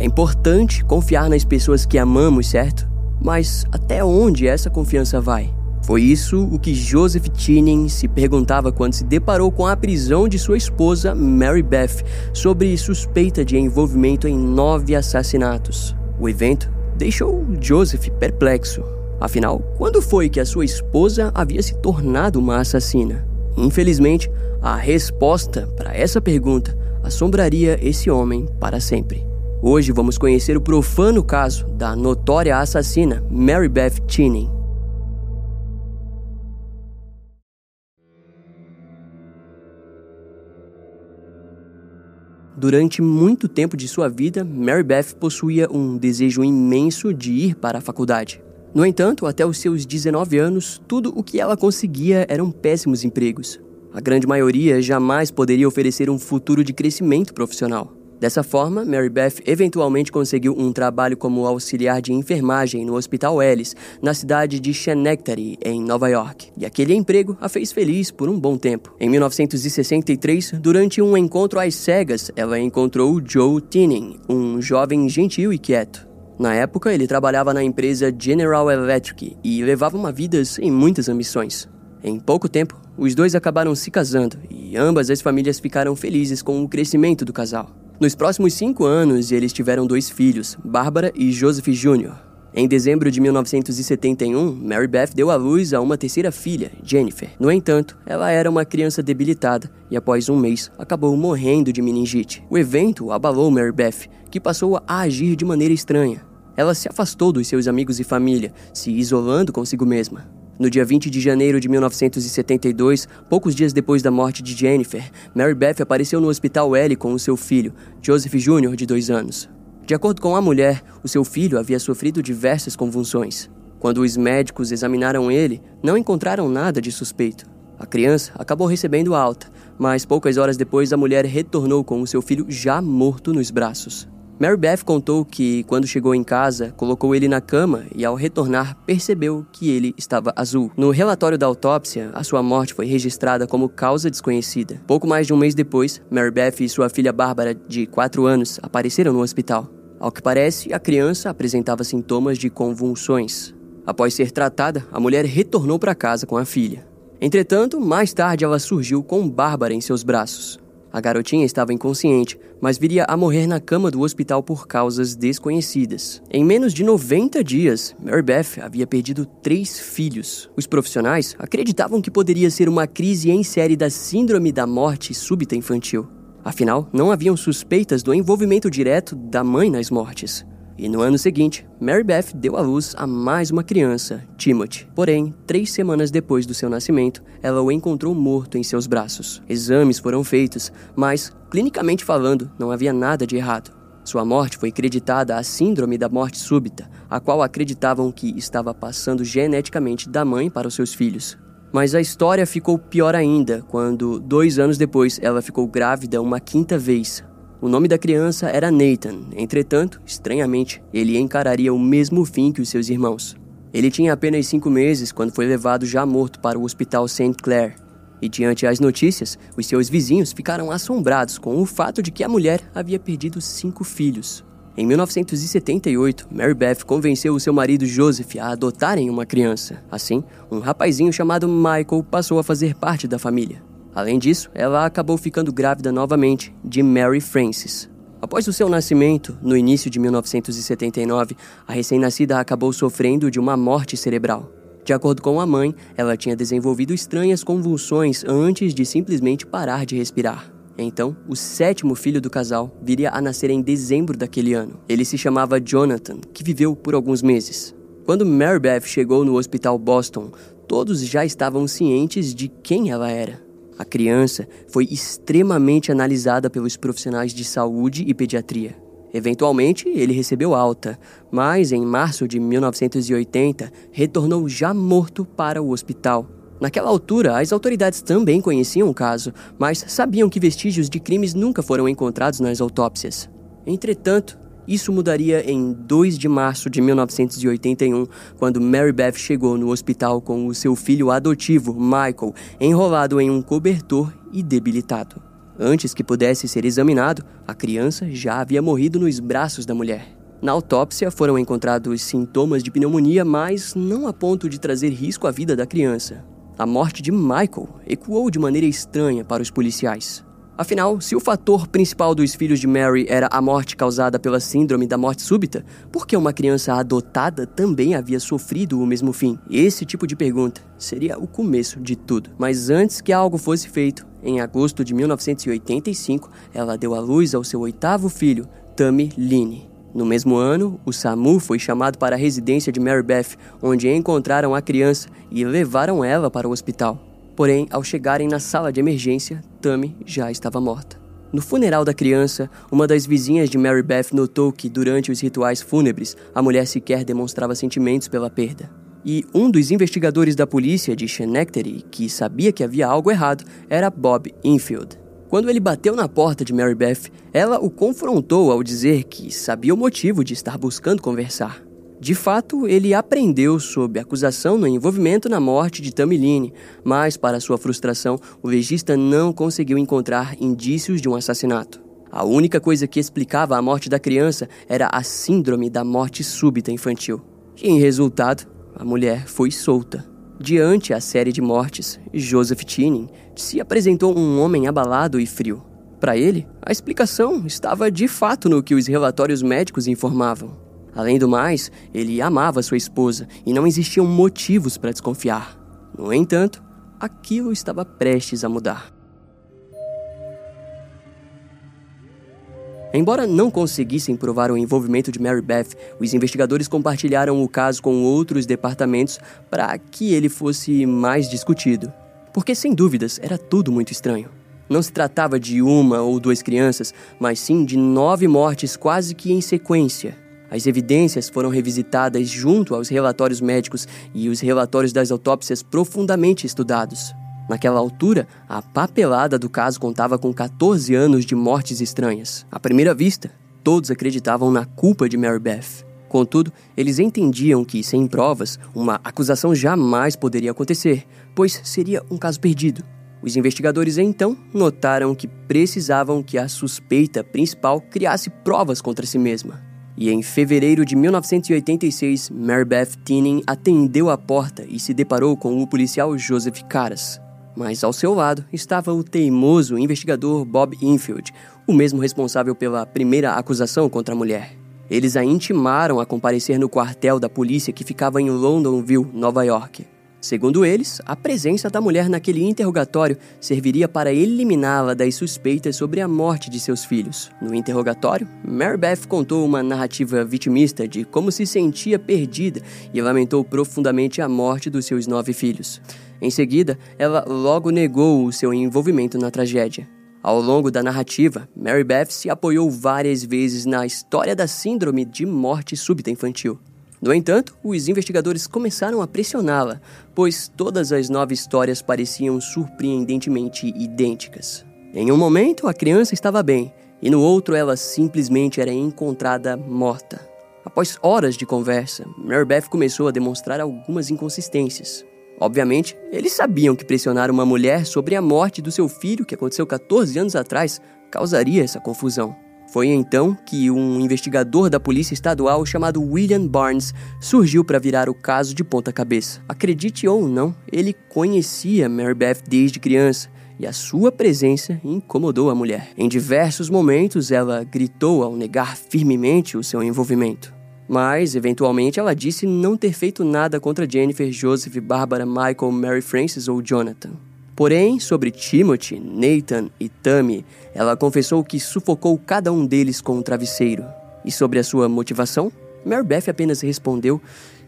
É importante confiar nas pessoas que amamos, certo? Mas até onde essa confiança vai? Foi isso o que Joseph Chinning se perguntava quando se deparou com a prisão de sua esposa, Mary Beth, sobre suspeita de envolvimento em nove assassinatos. O evento deixou Joseph perplexo. Afinal, quando foi que a sua esposa havia se tornado uma assassina? Infelizmente, a resposta para essa pergunta assombraria esse homem para sempre. Hoje vamos conhecer o profano caso da notória assassina Mary Beth Chinning. Durante muito tempo de sua vida, Mary Beth possuía um desejo imenso de ir para a faculdade. No entanto, até os seus 19 anos, tudo o que ela conseguia eram péssimos empregos. A grande maioria jamais poderia oferecer um futuro de crescimento profissional. Dessa forma, Mary Beth eventualmente conseguiu um trabalho como auxiliar de enfermagem no Hospital Ellis, na cidade de Schenectady, em Nova York. E aquele emprego a fez feliz por um bom tempo. Em 1963, durante um encontro às cegas, ela encontrou Joe Tinning, um jovem gentil e quieto. Na época, ele trabalhava na empresa General Electric e levava uma vida sem muitas ambições. Em pouco tempo, os dois acabaram se casando e ambas as famílias ficaram felizes com o crescimento do casal. Nos próximos cinco anos, eles tiveram dois filhos, Bárbara e Joseph Jr. Em dezembro de 1971, Mary Beth deu à luz a uma terceira filha, Jennifer. No entanto, ela era uma criança debilitada e, após um mês, acabou morrendo de meningite. O evento abalou Mary Beth, que passou a agir de maneira estranha. Ela se afastou dos seus amigos e família, se isolando consigo mesma. No dia 20 de janeiro de 1972, poucos dias depois da morte de Jennifer, Mary Beth apareceu no Hospital L com o seu filho, Joseph Jr., de dois anos. De acordo com a mulher, o seu filho havia sofrido diversas convulsões. Quando os médicos examinaram ele, não encontraram nada de suspeito. A criança acabou recebendo alta, mas poucas horas depois a mulher retornou com o seu filho já morto nos braços. Mary Beth contou que, quando chegou em casa, colocou ele na cama e, ao retornar, percebeu que ele estava azul. No relatório da autópsia, a sua morte foi registrada como causa desconhecida. Pouco mais de um mês depois, Mary Beth e sua filha Bárbara, de 4 anos, apareceram no hospital. Ao que parece, a criança apresentava sintomas de convulsões. Após ser tratada, a mulher retornou para casa com a filha. Entretanto, mais tarde ela surgiu com Bárbara em seus braços. A garotinha estava inconsciente, mas viria a morrer na cama do hospital por causas desconhecidas. Em menos de 90 dias, Mary Beth havia perdido três filhos. Os profissionais acreditavam que poderia ser uma crise em série da Síndrome da Morte Súbita Infantil. Afinal, não haviam suspeitas do envolvimento direto da mãe nas mortes. E no ano seguinte, Mary Beth deu à luz a mais uma criança, Timothy. Porém, três semanas depois do seu nascimento, ela o encontrou morto em seus braços. Exames foram feitos, mas, clinicamente falando, não havia nada de errado. Sua morte foi creditada à síndrome da morte súbita, a qual acreditavam que estava passando geneticamente da mãe para os seus filhos. Mas a história ficou pior ainda quando, dois anos depois, ela ficou grávida uma quinta vez, o nome da criança era Nathan, entretanto, estranhamente, ele encararia o mesmo fim que os seus irmãos. Ele tinha apenas cinco meses quando foi levado já morto para o hospital St. Clair. E diante as notícias, os seus vizinhos ficaram assombrados com o fato de que a mulher havia perdido cinco filhos. Em 1978, Mary Beth convenceu o seu marido Joseph a adotarem uma criança. Assim, um rapazinho chamado Michael passou a fazer parte da família. Além disso, ela acabou ficando grávida novamente de Mary Frances. Após o seu nascimento, no início de 1979, a recém-nascida acabou sofrendo de uma morte cerebral. De acordo com a mãe, ela tinha desenvolvido estranhas convulsões antes de simplesmente parar de respirar. Então, o sétimo filho do casal viria a nascer em dezembro daquele ano. Ele se chamava Jonathan, que viveu por alguns meses. Quando Mary Beth chegou no hospital Boston, todos já estavam cientes de quem ela era. A criança foi extremamente analisada pelos profissionais de saúde e pediatria. Eventualmente, ele recebeu alta, mas em março de 1980 retornou já morto para o hospital. Naquela altura, as autoridades também conheciam o caso, mas sabiam que vestígios de crimes nunca foram encontrados nas autópsias. Entretanto, isso mudaria em 2 de março de 1981, quando Mary Beth chegou no hospital com o seu filho adotivo, Michael, enrolado em um cobertor e debilitado. Antes que pudesse ser examinado, a criança já havia morrido nos braços da mulher. Na autópsia foram encontrados sintomas de pneumonia, mas não a ponto de trazer risco à vida da criança. A morte de Michael ecoou de maneira estranha para os policiais. Afinal, se o fator principal dos filhos de Mary era a morte causada pela síndrome da morte súbita, por que uma criança adotada também havia sofrido o mesmo fim? Esse tipo de pergunta seria o começo de tudo. Mas antes que algo fosse feito, em agosto de 1985, ela deu à luz ao seu oitavo filho, Tammy Line. No mesmo ano, o SAMU foi chamado para a residência de Mary Beth, onde encontraram a criança e levaram ela para o hospital. Porém, ao chegarem na sala de emergência, Tammy já estava morta. No funeral da criança, uma das vizinhas de Mary Beth notou que, durante os rituais fúnebres, a mulher sequer demonstrava sentimentos pela perda. E um dos investigadores da polícia de Schenectady, que sabia que havia algo errado, era Bob Infield. Quando ele bateu na porta de Mary Beth, ela o confrontou ao dizer que sabia o motivo de estar buscando conversar. De fato, ele aprendeu sob acusação no envolvimento na morte de Tamiline, mas, para sua frustração, o legista não conseguiu encontrar indícios de um assassinato. A única coisa que explicava a morte da criança era a síndrome da morte súbita infantil. E, em resultado, a mulher foi solta. Diante a série de mortes, Joseph Tinning se apresentou um homem abalado e frio. Para ele, a explicação estava de fato no que os relatórios médicos informavam. Além do mais, ele amava sua esposa e não existiam motivos para desconfiar. No entanto, aquilo estava prestes a mudar. Embora não conseguissem provar o envolvimento de Mary Beth, os investigadores compartilharam o caso com outros departamentos para que ele fosse mais discutido. Porque, sem dúvidas, era tudo muito estranho. Não se tratava de uma ou duas crianças, mas sim de nove mortes quase que em sequência. As evidências foram revisitadas junto aos relatórios médicos e os relatórios das autópsias profundamente estudados. Naquela altura, a papelada do caso contava com 14 anos de mortes estranhas. À primeira vista, todos acreditavam na culpa de Mary Beth. Contudo, eles entendiam que, sem provas, uma acusação jamais poderia acontecer, pois seria um caso perdido. Os investigadores então notaram que precisavam que a suspeita principal criasse provas contra si mesma. E em fevereiro de 1986, Mary Beth Tinning atendeu a porta e se deparou com o policial Joseph Caras. Mas ao seu lado estava o teimoso investigador Bob Infield, o mesmo responsável pela primeira acusação contra a mulher. Eles a intimaram a comparecer no quartel da polícia que ficava em Londonville, Nova York. Segundo eles, a presença da mulher naquele interrogatório serviria para eliminá-la das suspeitas sobre a morte de seus filhos. No interrogatório, Mary Beth contou uma narrativa vitimista de como se sentia perdida e lamentou profundamente a morte dos seus nove filhos. Em seguida, ela logo negou o seu envolvimento na tragédia. Ao longo da narrativa, Mary Beth se apoiou várias vezes na história da síndrome de morte súbita infantil. No entanto, os investigadores começaram a pressioná-la, pois todas as nove histórias pareciam surpreendentemente idênticas. Em um momento, a criança estava bem, e no outro, ela simplesmente era encontrada morta. Após horas de conversa, Mary Beth começou a demonstrar algumas inconsistências. Obviamente, eles sabiam que pressionar uma mulher sobre a morte do seu filho, que aconteceu 14 anos atrás, causaria essa confusão. Foi então que um investigador da Polícia Estadual chamado William Barnes surgiu para virar o caso de ponta cabeça. Acredite ou não, ele conhecia Mary Beth desde criança e a sua presença incomodou a mulher. Em diversos momentos, ela gritou ao negar firmemente o seu envolvimento. Mas, eventualmente, ela disse não ter feito nada contra Jennifer, Joseph, Barbara, Michael, Mary Frances ou Jonathan. Porém, sobre Timothy, Nathan e Tammy, ela confessou que sufocou cada um deles com um travesseiro. E sobre a sua motivação, Mary Beth apenas respondeu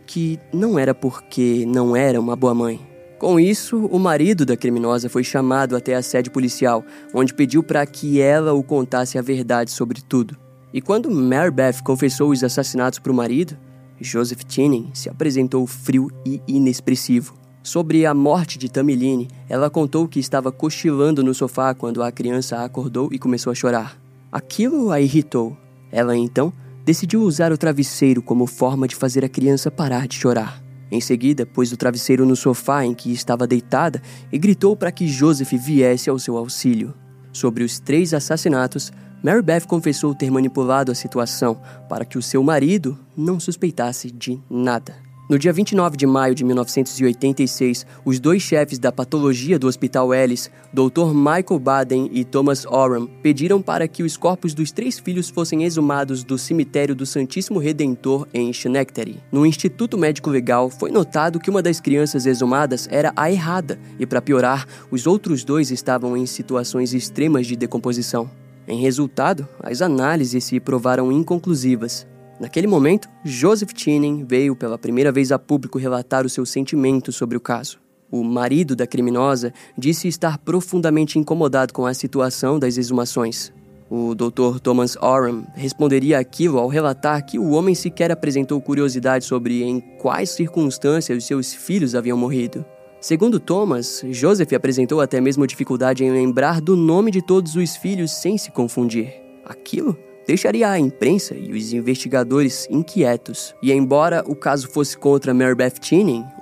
que não era porque não era uma boa mãe. Com isso, o marido da criminosa foi chamado até a sede policial, onde pediu para que ela o contasse a verdade sobre tudo. E quando Mary Beth confessou os assassinatos para o marido, Joseph Tinning se apresentou frio e inexpressivo. Sobre a morte de Tamiline, ela contou que estava cochilando no sofá quando a criança acordou e começou a chorar. Aquilo a irritou. Ela então decidiu usar o travesseiro como forma de fazer a criança parar de chorar. Em seguida, pôs o travesseiro no sofá em que estava deitada e gritou para que Joseph viesse ao seu auxílio. Sobre os três assassinatos, Mary Beth confessou ter manipulado a situação para que o seu marido não suspeitasse de nada. No dia 29 de maio de 1986, os dois chefes da patologia do Hospital Ellis, Dr. Michael Baden e Thomas Oram, pediram para que os corpos dos três filhos fossem exumados do cemitério do Santíssimo Redentor em Schenectady. No Instituto Médico Legal, foi notado que uma das crianças exumadas era a errada, e para piorar, os outros dois estavam em situações extremas de decomposição. Em resultado, as análises se provaram inconclusivas. Naquele momento, Joseph Chinning veio pela primeira vez a público relatar os seus sentimentos sobre o caso. O marido da criminosa disse estar profundamente incomodado com a situação das exumações. O Dr. Thomas Oram responderia aquilo ao relatar que o homem sequer apresentou curiosidade sobre em quais circunstâncias seus filhos haviam morrido. Segundo Thomas, Joseph apresentou até mesmo dificuldade em lembrar do nome de todos os filhos sem se confundir. Aquilo deixaria a imprensa e os investigadores inquietos. E embora o caso fosse contra Mary Beth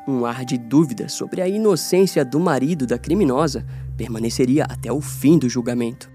um ar de dúvida sobre a inocência do marido da criminosa permaneceria até o fim do julgamento.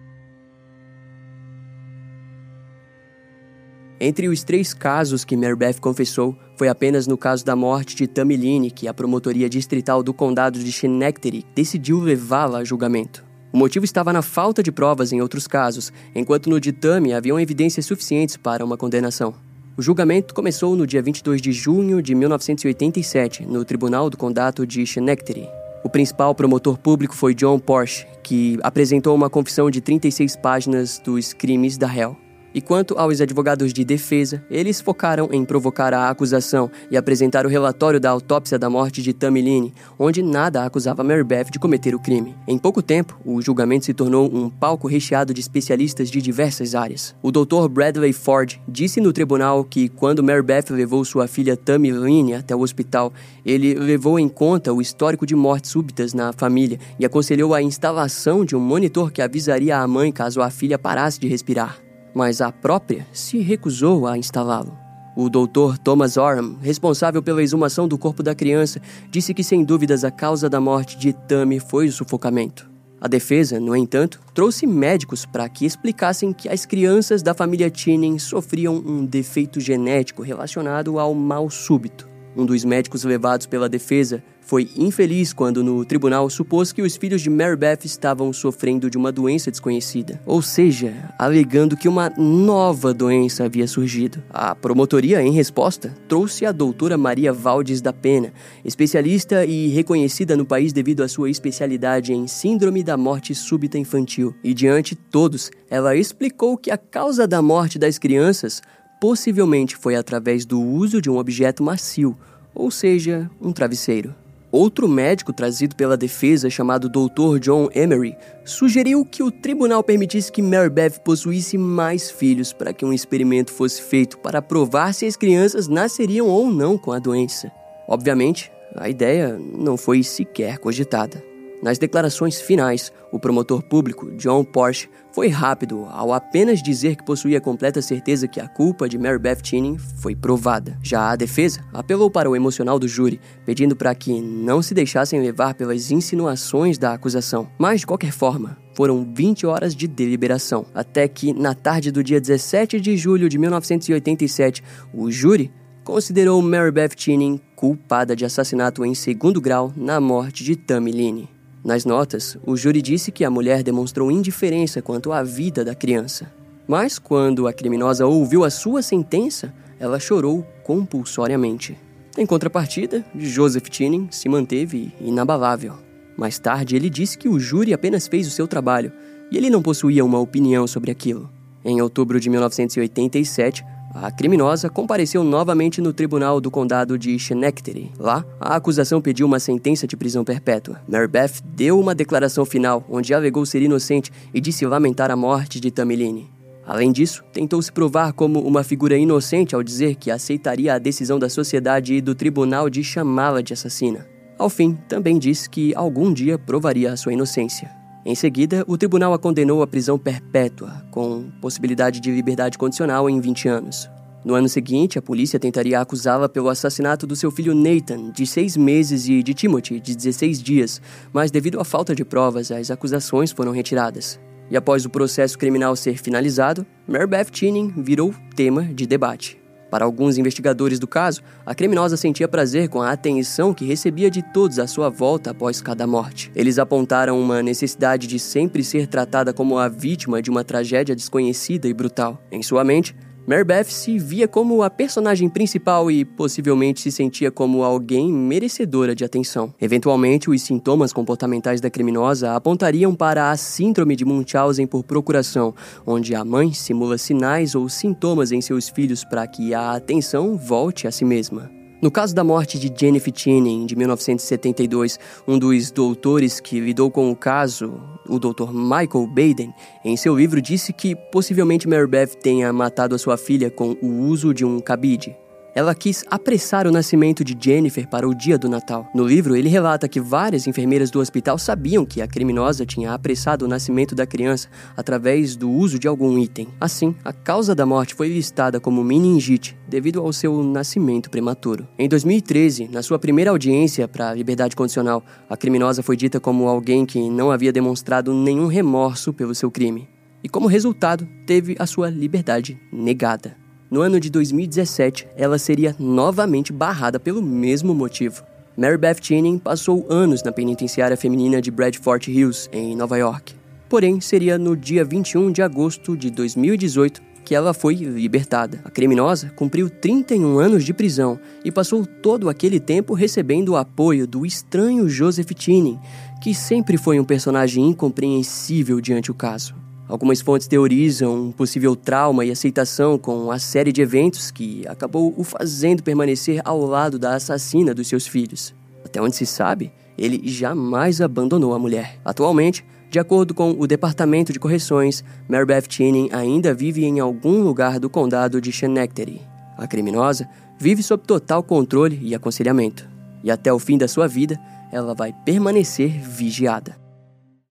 Entre os três casos que Mary Beth confessou, foi apenas no caso da morte de Tammy Line que a promotoria distrital do condado de Schenectady decidiu levá-la a julgamento. O motivo estava na falta de provas em outros casos, enquanto no ditame haviam evidências suficientes para uma condenação. O julgamento começou no dia 22 de junho de 1987, no Tribunal do Condado de Schenectady. O principal promotor público foi John Porsche, que apresentou uma confissão de 36 páginas dos crimes da réu. E quanto aos advogados de defesa, eles focaram em provocar a acusação e apresentar o relatório da autópsia da morte de Tamiline, onde nada acusava Mary Beth de cometer o crime. Em pouco tempo, o julgamento se tornou um palco recheado de especialistas de diversas áreas. O Dr. Bradley Ford disse no tribunal que quando Mary Beth levou sua filha Tamiline até o hospital, ele levou em conta o histórico de mortes súbitas na família e aconselhou a instalação de um monitor que avisaria a mãe caso a filha parasse de respirar mas a própria se recusou a instalá-lo. O doutor Thomas Oram, responsável pela exumação do corpo da criança, disse que sem dúvidas a causa da morte de Tammy foi o sufocamento. A defesa, no entanto, trouxe médicos para que explicassem que as crianças da família Chinning sofriam um defeito genético relacionado ao mal súbito. Um dos médicos levados pela defesa foi infeliz quando no tribunal supôs que os filhos de Mary Beth estavam sofrendo de uma doença desconhecida, ou seja, alegando que uma nova doença havia surgido. A promotoria, em resposta, trouxe a doutora Maria Valdes da Pena, especialista e reconhecida no país devido à sua especialidade em síndrome da morte súbita infantil. E diante todos, ela explicou que a causa da morte das crianças possivelmente foi através do uso de um objeto macio, ou seja, um travesseiro. Outro médico trazido pela defesa, chamado Dr. John Emery, sugeriu que o tribunal permitisse que Mary Beth possuísse mais filhos para que um experimento fosse feito para provar se as crianças nasceriam ou não com a doença. Obviamente, a ideia não foi sequer cogitada. Nas declarações finais, o promotor público, John Porsche, foi rápido ao apenas dizer que possuía completa certeza que a culpa de Mary Beth Chinning foi provada. Já a defesa apelou para o emocional do júri, pedindo para que não se deixassem levar pelas insinuações da acusação. Mas, de qualquer forma, foram 20 horas de deliberação, até que, na tarde do dia 17 de julho de 1987, o júri considerou Mary Beth Chinning culpada de assassinato em segundo grau na morte de Tammy Line. Nas notas, o júri disse que a mulher demonstrou indiferença quanto à vida da criança. Mas quando a criminosa ouviu a sua sentença, ela chorou compulsoriamente. Em contrapartida, Joseph Chinning se manteve inabalável. Mais tarde, ele disse que o júri apenas fez o seu trabalho e ele não possuía uma opinião sobre aquilo. Em outubro de 1987, a criminosa compareceu novamente no tribunal do condado de Schenectady. Lá, a acusação pediu uma sentença de prisão perpétua. Mary Beth deu uma declaração final, onde alegou ser inocente e disse lamentar a morte de Tamiline. Além disso, tentou se provar como uma figura inocente ao dizer que aceitaria a decisão da sociedade e do tribunal de chamá-la de assassina. Ao fim, também disse que algum dia provaria a sua inocência. Em seguida, o tribunal a condenou à prisão perpétua, com possibilidade de liberdade condicional em 20 anos. No ano seguinte, a polícia tentaria acusá-la pelo assassinato do seu filho Nathan, de 6 meses, e de Timothy, de 16 dias, mas devido à falta de provas, as acusações foram retiradas. E após o processo criminal ser finalizado, Mary Beth Tinning virou tema de debate. Para alguns investigadores do caso, a criminosa sentia prazer com a atenção que recebia de todos à sua volta após cada morte. Eles apontaram uma necessidade de sempre ser tratada como a vítima de uma tragédia desconhecida e brutal. Em sua mente, Mary Beth se via como a personagem principal e possivelmente se sentia como alguém merecedora de atenção. Eventualmente, os sintomas comportamentais da criminosa apontariam para a síndrome de Munchausen por procuração, onde a mãe simula sinais ou sintomas em seus filhos para que a atenção volte a si mesma. No caso da morte de Jennifer Cheney, de 1972, um dos doutores que lidou com o caso, o Dr. Michael Baden, em seu livro disse que possivelmente Mary Beth tenha matado a sua filha com o uso de um cabide. Ela quis apressar o nascimento de Jennifer para o dia do Natal. No livro, ele relata que várias enfermeiras do hospital sabiam que a criminosa tinha apressado o nascimento da criança através do uso de algum item. Assim, a causa da morte foi listada como meningite devido ao seu nascimento prematuro. Em 2013, na sua primeira audiência para a liberdade condicional, a criminosa foi dita como alguém que não havia demonstrado nenhum remorso pelo seu crime. E como resultado, teve a sua liberdade negada. No ano de 2017, ela seria novamente barrada pelo mesmo motivo. Mary Beth Tinning passou anos na penitenciária feminina de Bradford Hills, em Nova York. Porém, seria no dia 21 de agosto de 2018 que ela foi libertada. A criminosa cumpriu 31 anos de prisão e passou todo aquele tempo recebendo o apoio do estranho Joseph Tinning, que sempre foi um personagem incompreensível diante o caso. Algumas fontes teorizam um possível trauma e aceitação com a série de eventos que acabou o fazendo permanecer ao lado da assassina dos seus filhos. Até onde se sabe, ele jamais abandonou a mulher. Atualmente, de acordo com o Departamento de Correções, Mary Beth Cheney ainda vive em algum lugar do condado de Schenectady. A criminosa vive sob total controle e aconselhamento. E até o fim da sua vida, ela vai permanecer vigiada.